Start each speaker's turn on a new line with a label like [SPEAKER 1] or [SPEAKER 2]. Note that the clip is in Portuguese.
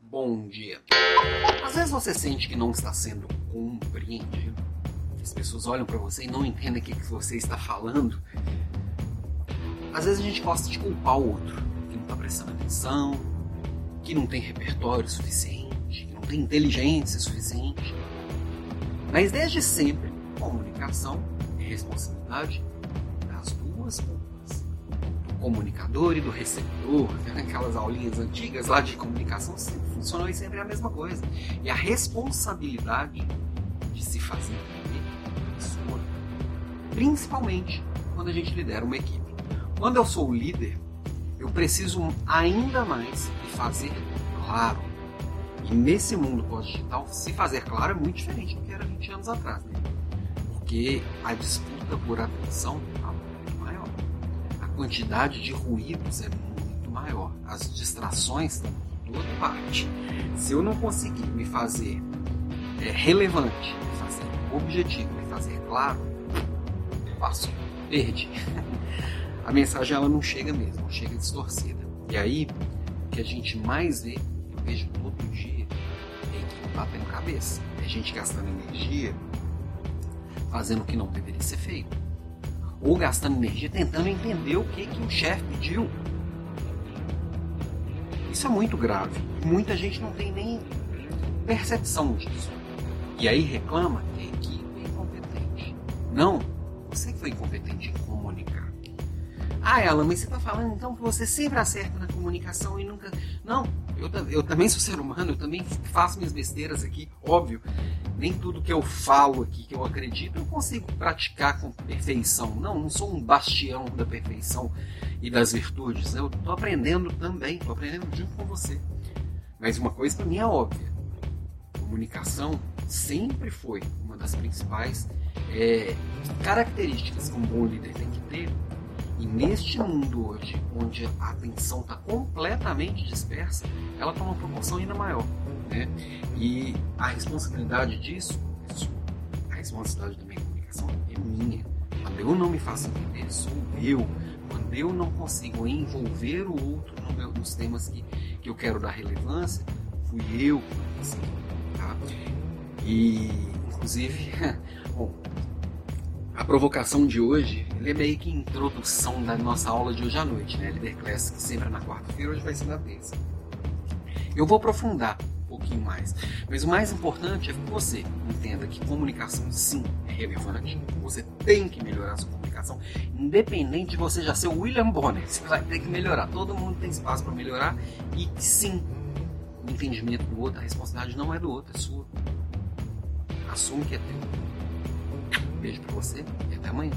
[SPEAKER 1] Bom dia. Às vezes você sente que não está sendo compreendido. As pessoas olham para você e não entendem o que você está falando. Às vezes a gente gosta de culpar o outro, que não está prestando atenção, que não tem repertório suficiente, que não tem inteligência suficiente. Mas desde sempre, comunicação é responsabilidade das duas pontas. Do comunicador e do receptor. Aquelas aulinhas antigas lá de comunicação funcionou e sempre é a mesma coisa. E a responsabilidade de se fazer entender é sua. Principalmente quando a gente lidera uma equipe. Quando eu sou o líder, eu preciso ainda mais de fazer claro. E nesse mundo pós-digital, se fazer claro é muito diferente do que era 20 anos atrás. Né? Porque a disputa por atenção quantidade de ruídos é muito maior. As distrações estão por toda parte. Se eu não conseguir me fazer é, relevante, me fazer objetivo, me fazer claro, passo, perdi. a mensagem ela não chega mesmo, chega distorcida. E aí, o que a gente mais vê, eu vejo todo dia, é equipe batendo cabeça. É gente gastando energia fazendo o que não deveria ser feito. Ou gastando energia tentando entender o que, que o chefe pediu. Isso é muito grave. Muita gente não tem nem percepção disso. E aí reclama que a equipe é incompetente. Não, você foi incompetente em comunicar. Ah, Ela, mas você está falando então que você sempre acerta na comunicação e nunca. Não, eu, eu também sou ser humano, eu também faço minhas besteiras aqui, óbvio. Nem tudo que eu falo aqui, que eu acredito, eu consigo praticar com perfeição. Não, não sou um bastião da perfeição e das virtudes. Eu estou aprendendo também, estou aprendendo junto com você. Mas uma coisa para mim é óbvia: comunicação sempre foi uma das principais é, características que um bom líder tem que ter e neste mundo hoje, onde a atenção está completamente dispersa, ela toma uma proporção ainda maior. Né? E a responsabilidade disso. A responsabilidade da minha comunicação é minha. Quando eu não me faço entender, sou eu. Quando eu não consigo envolver o outro no meu, nos temas que, que eu quero dar relevância, fui eu que. Tá? E, inclusive, bom, a provocação de hoje é meio que introdução da nossa aula de hoje à noite, né? Líder Class, que sempre é na quarta-feira, hoje vai ser na terça. Eu vou aprofundar pouquinho mais, mas o mais importante é que você entenda que comunicação sim é relevante. Você tem que melhorar a sua comunicação, independente de você já ser o William Bonner. Você vai ter que melhorar. Todo mundo tem espaço para melhorar e sim, o entendimento do outro, a responsabilidade não é do outro, é sua. Assume que é teu. Beijo pra você e até amanhã.